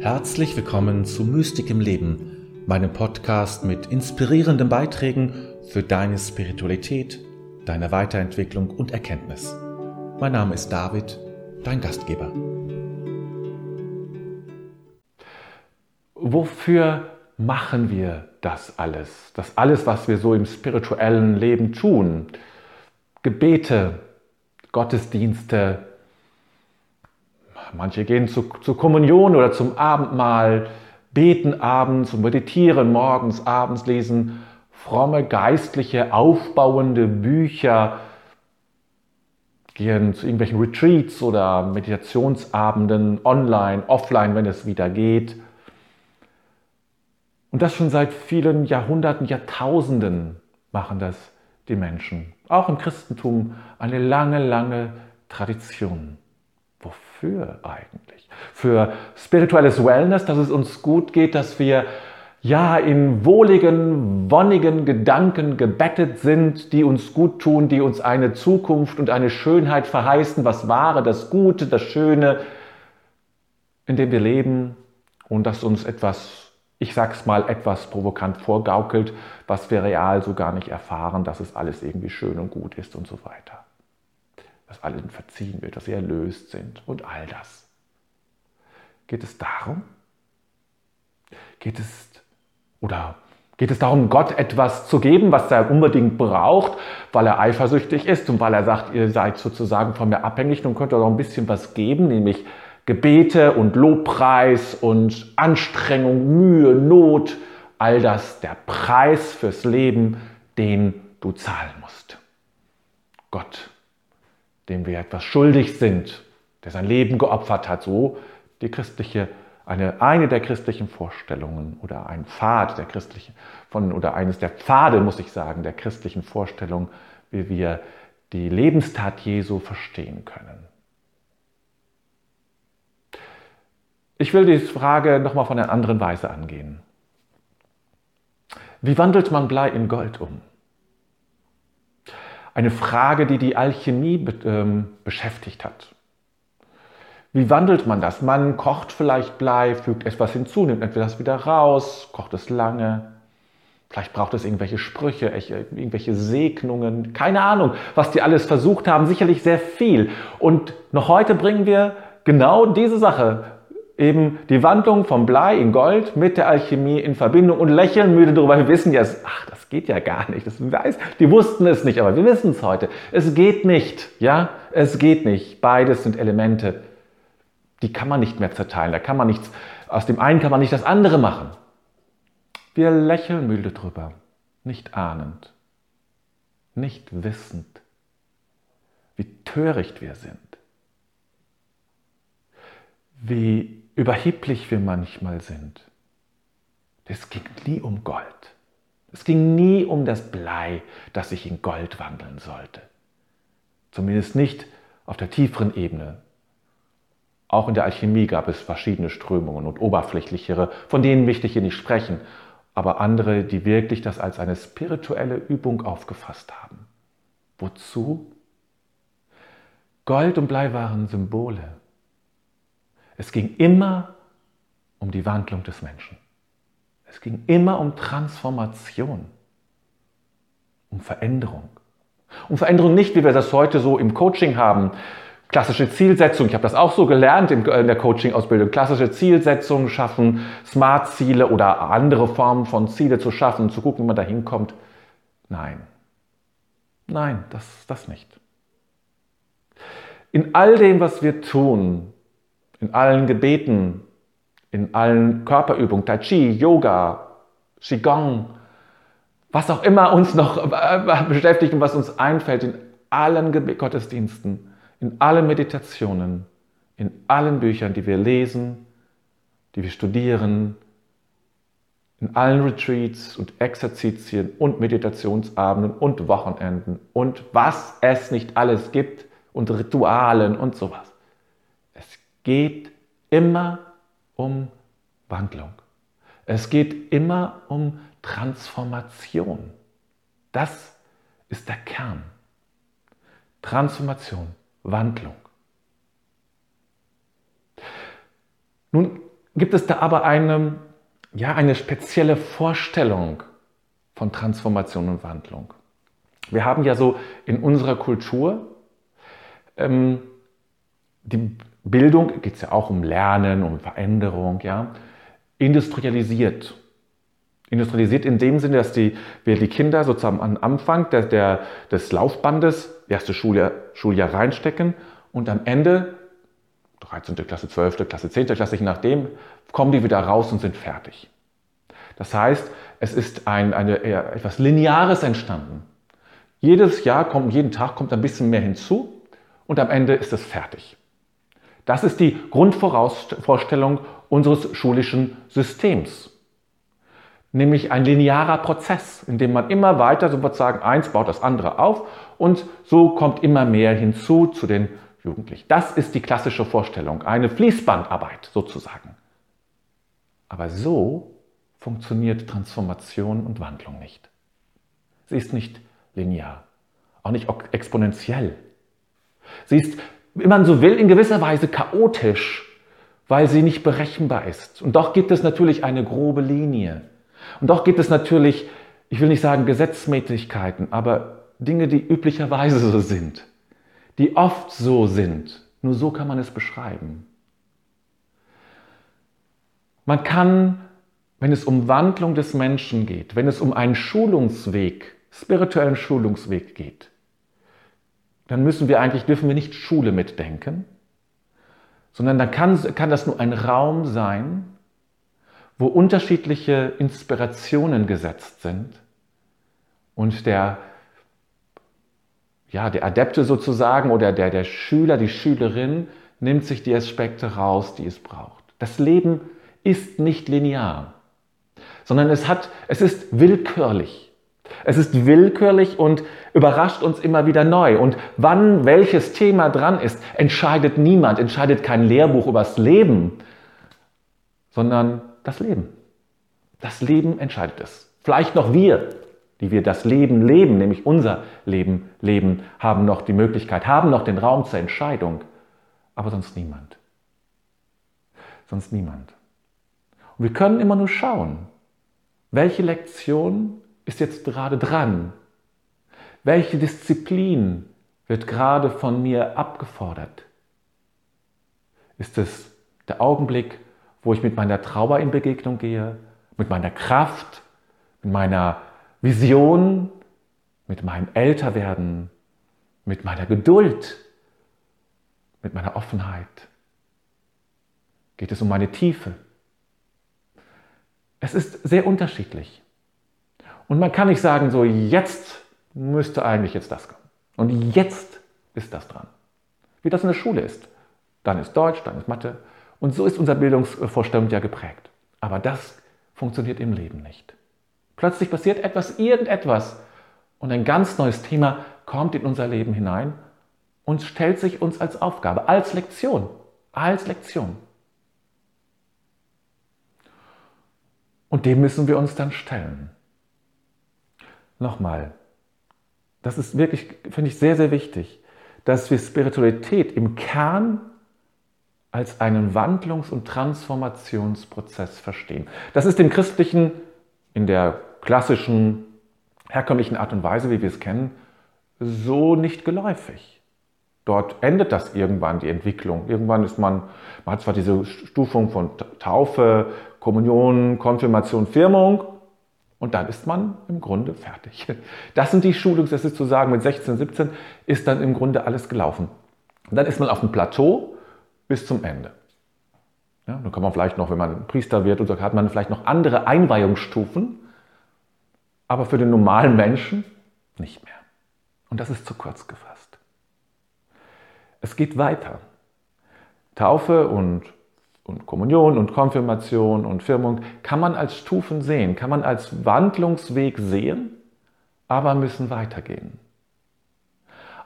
Herzlich willkommen zu Mystik im Leben, meinem Podcast mit inspirierenden Beiträgen für deine Spiritualität, deine Weiterentwicklung und Erkenntnis. Mein Name ist David, dein Gastgeber. Wofür machen wir das alles? Das alles, was wir so im spirituellen Leben tun. Gebete, Gottesdienste, manche gehen zu, zur Kommunion oder zum Abendmahl, beten abends und meditieren morgens, abends, lesen fromme, geistliche, aufbauende Bücher, gehen zu irgendwelchen Retreats oder Meditationsabenden, online, offline, wenn es wieder geht. Und das schon seit vielen Jahrhunderten, Jahrtausenden machen das die Menschen. Auch im Christentum eine lange, lange Tradition. Wofür eigentlich? Für spirituelles Wellness, dass es uns gut geht, dass wir ja in wohligen, wonnigen Gedanken gebettet sind, die uns gut tun, die uns eine Zukunft und eine Schönheit verheißen, was Wahre, das Gute, das Schöne, in dem wir leben und dass uns etwas, ich sag's mal, etwas provokant vorgaukelt, was wir real so gar nicht erfahren, dass es alles irgendwie schön und gut ist und so weiter dass allen verziehen wird, dass sie erlöst sind und all das. Geht es darum? Geht es oder geht es darum, Gott etwas zu geben, was er unbedingt braucht, weil er eifersüchtig ist und weil er sagt, ihr seid sozusagen von mir abhängig und könnt ihr doch ein bisschen was geben, nämlich Gebete und Lobpreis und Anstrengung, Mühe, Not, all das der Preis fürs Leben, den du zahlen musst. Gott dem wir etwas schuldig sind, der sein Leben geopfert hat, so die christliche, eine, eine der christlichen Vorstellungen oder ein Pfad der christlichen, von, oder eines der Pfade, muss ich sagen, der christlichen Vorstellung, wie wir die Lebenstat Jesu verstehen können. Ich will die Frage nochmal von einer anderen Weise angehen. Wie wandelt man Blei in Gold um? Eine Frage, die die Alchemie ähm, beschäftigt hat. Wie wandelt man das? Man kocht vielleicht Blei, fügt etwas hinzu, nimmt etwas wieder raus, kocht es lange. Vielleicht braucht es irgendwelche Sprüche, irgendwelche Segnungen, keine Ahnung, was die alles versucht haben, sicherlich sehr viel. Und noch heute bringen wir genau diese Sache eben die Wandlung vom Blei in Gold mit der Alchemie in Verbindung und lächeln müde darüber. Wir wissen ja, ach, das geht ja gar nicht. Das weiß, die wussten es nicht, aber wir wissen es heute. Es geht nicht, ja, es geht nicht. Beides sind Elemente, die kann man nicht mehr zerteilen. Da kann man nichts, aus dem einen kann man nicht das andere machen. Wir lächeln müde drüber, nicht ahnend, nicht wissend, wie töricht wir sind, wie überheblich wir manchmal sind. Es ging nie um Gold. Es ging nie um das Blei, das sich in Gold wandeln sollte. Zumindest nicht auf der tieferen Ebene. Auch in der Alchemie gab es verschiedene Strömungen und oberflächlichere, von denen möchte ich hier nicht sprechen, aber andere, die wirklich das als eine spirituelle Übung aufgefasst haben. Wozu? Gold und Blei waren Symbole. Es ging immer um die Wandlung des Menschen. Es ging immer um Transformation, um Veränderung. Um Veränderung nicht, wie wir das heute so im Coaching haben. Klassische Zielsetzung, ich habe das auch so gelernt in der Coaching-Ausbildung. Klassische Zielsetzung schaffen, Smart-Ziele oder andere Formen von Ziele zu schaffen, zu gucken, wie man da hinkommt. Nein. Nein, das, das nicht. In all dem, was wir tun, in allen Gebeten, in allen Körperübungen, Tai Chi, Yoga, Qigong, was auch immer uns noch äh, beschäftigt und was uns einfällt, in allen Gottesdiensten, in allen Meditationen, in allen Büchern, die wir lesen, die wir studieren, in allen Retreats und Exerzitien und Meditationsabenden und Wochenenden und was es nicht alles gibt und Ritualen und sowas geht immer um Wandlung. Es geht immer um Transformation. Das ist der Kern. Transformation, Wandlung. Nun gibt es da aber eine, ja, eine spezielle Vorstellung von Transformation und Wandlung. Wir haben ja so in unserer Kultur ähm, die Bildung, geht es ja auch um Lernen, um Veränderung, ja, industrialisiert. Industrialisiert in dem Sinne, dass die, wir die Kinder sozusagen am Anfang der, der, des Laufbandes, erste Schuljahr, Schuljahr reinstecken und am Ende, 13. Klasse, 12. Klasse, 10. Klasse, je nachdem, kommen die wieder raus und sind fertig. Das heißt, es ist ein, eine, etwas Lineares entstanden. Jedes Jahr kommt, jeden Tag kommt ein bisschen mehr hinzu und am Ende ist es fertig. Das ist die Grundvorstellung unseres schulischen Systems nämlich ein linearer Prozess, in dem man immer weiter sozusagen eins baut das andere auf und so kommt immer mehr hinzu zu den Jugendlichen. Das ist die klassische Vorstellung, eine Fließbandarbeit sozusagen. Aber so funktioniert Transformation und Wandlung nicht. Sie ist nicht linear, auch nicht exponentiell. Sie ist, wenn man so will, in gewisser Weise chaotisch, weil sie nicht berechenbar ist. Und doch gibt es natürlich eine grobe Linie. Und doch gibt es natürlich, ich will nicht sagen Gesetzmäßigkeiten, aber Dinge, die üblicherweise so sind, die oft so sind. Nur so kann man es beschreiben. Man kann, wenn es um Wandlung des Menschen geht, wenn es um einen Schulungsweg, spirituellen Schulungsweg geht, dann müssen wir eigentlich, dürfen wir nicht Schule mitdenken, sondern dann kann, kann das nur ein Raum sein, wo unterschiedliche Inspirationen gesetzt sind und der, ja, der Adepte sozusagen oder der, der Schüler, die Schülerin nimmt sich die Aspekte raus, die es braucht. Das Leben ist nicht linear, sondern es, hat, es ist willkürlich. Es ist willkürlich und überrascht uns immer wieder neu. Und wann welches Thema dran ist, entscheidet niemand, entscheidet kein Lehrbuch übers Leben, sondern das Leben. Das Leben entscheidet es. Vielleicht noch wir, die wir das Leben leben, nämlich unser Leben leben, haben noch die Möglichkeit, haben noch den Raum zur Entscheidung, aber sonst niemand. Sonst niemand. Und wir können immer nur schauen, welche Lektion ist jetzt gerade dran? Welche Disziplin wird gerade von mir abgefordert? Ist es der Augenblick, wo ich mit meiner Trauer in Begegnung gehe, mit meiner Kraft, mit meiner Vision, mit meinem Älterwerden, mit meiner Geduld, mit meiner Offenheit. Geht es um meine Tiefe? Es ist sehr unterschiedlich. Und man kann nicht sagen, so jetzt müsste eigentlich jetzt das kommen. Und jetzt ist das dran. Wie das in der Schule ist. Dann ist Deutsch, dann ist Mathe, und so ist unser Bildungsvorstellung ja geprägt. Aber das funktioniert im Leben nicht. Plötzlich passiert etwas, irgendetwas und ein ganz neues Thema kommt in unser Leben hinein und stellt sich uns als Aufgabe, als Lektion, als Lektion. Und dem müssen wir uns dann stellen. Nochmal, das ist wirklich, finde ich, sehr, sehr wichtig, dass wir Spiritualität im Kern als einen Wandlungs- und Transformationsprozess verstehen. Das ist dem Christlichen in der klassischen, herkömmlichen Art und Weise, wie wir es kennen, so nicht geläufig. Dort endet das irgendwann, die Entwicklung. Irgendwann ist man, man hat zwar diese Stufung von Taufe, Kommunion, Konfirmation, Firmung und dann ist man im Grunde fertig. Das sind die Schulungssätze zu sagen, mit 16, 17 ist dann im Grunde alles gelaufen. Und dann ist man auf dem Plateau bis zum Ende. Ja, dann kann man vielleicht noch, wenn man Priester wird, und so, hat man vielleicht noch andere Einweihungsstufen, aber für den normalen Menschen nicht mehr. Und das ist zu kurz gefasst. Es geht weiter. Taufe und, und Kommunion und Konfirmation und Firmung kann man als Stufen sehen, kann man als Wandlungsweg sehen, aber müssen weitergehen.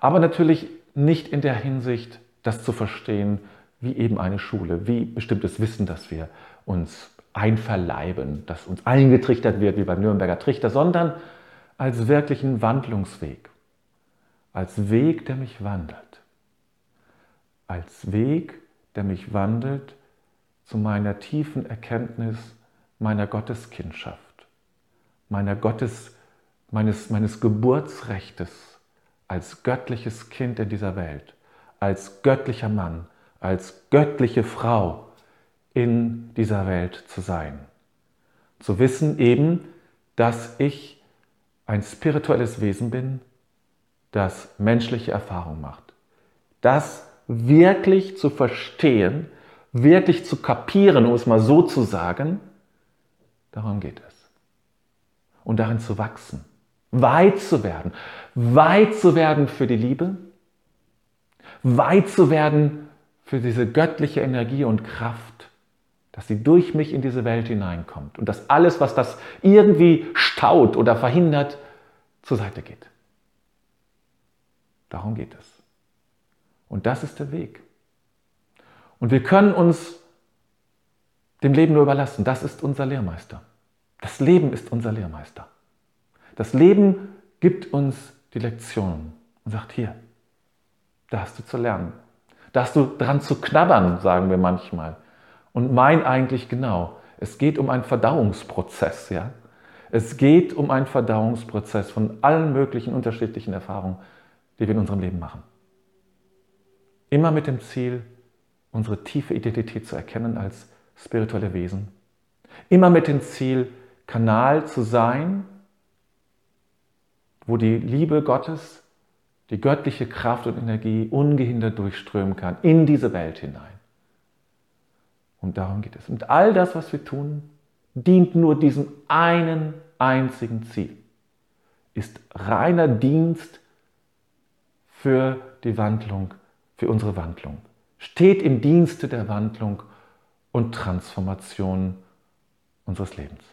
Aber natürlich nicht in der Hinsicht, das zu verstehen, wie eben eine Schule, wie bestimmtes Wissen, das wir uns einverleiben, das uns eingetrichtert wird, wie beim Nürnberger Trichter, sondern als wirklichen Wandlungsweg, als Weg, der mich wandelt, als Weg, der mich wandelt zu meiner tiefen Erkenntnis meiner Gotteskindschaft, meiner Gottes, meines, meines Geburtsrechtes als göttliches Kind in dieser Welt, als göttlicher Mann, als göttliche Frau in dieser Welt zu sein. Zu wissen eben, dass ich ein spirituelles Wesen bin, das menschliche Erfahrung macht. Das wirklich zu verstehen, wirklich zu kapieren, um es mal so zu sagen, darum geht es. Und darin zu wachsen, weit zu werden, weit zu werden für die Liebe, weit zu werden für diese göttliche Energie und Kraft, dass sie durch mich in diese Welt hineinkommt und dass alles, was das irgendwie staut oder verhindert, zur Seite geht. Darum geht es. Und das ist der Weg. Und wir können uns dem Leben nur überlassen. Das ist unser Lehrmeister. Das Leben ist unser Lehrmeister. Das Leben gibt uns die Lektionen und sagt, hier, da hast du zu lernen. Da hast du dran zu knabbern, sagen wir manchmal. Und mein eigentlich genau. Es geht um einen Verdauungsprozess, ja. Es geht um einen Verdauungsprozess von allen möglichen unterschiedlichen Erfahrungen, die wir in unserem Leben machen. Immer mit dem Ziel, unsere tiefe Identität zu erkennen als spirituelle Wesen. Immer mit dem Ziel, Kanal zu sein, wo die Liebe Gottes, die göttliche Kraft und Energie ungehindert durchströmen kann in diese Welt hinein. Und darum geht es. Und all das, was wir tun, dient nur diesem einen einzigen Ziel. Ist reiner Dienst für die Wandlung, für unsere Wandlung. Steht im Dienste der Wandlung und Transformation unseres Lebens.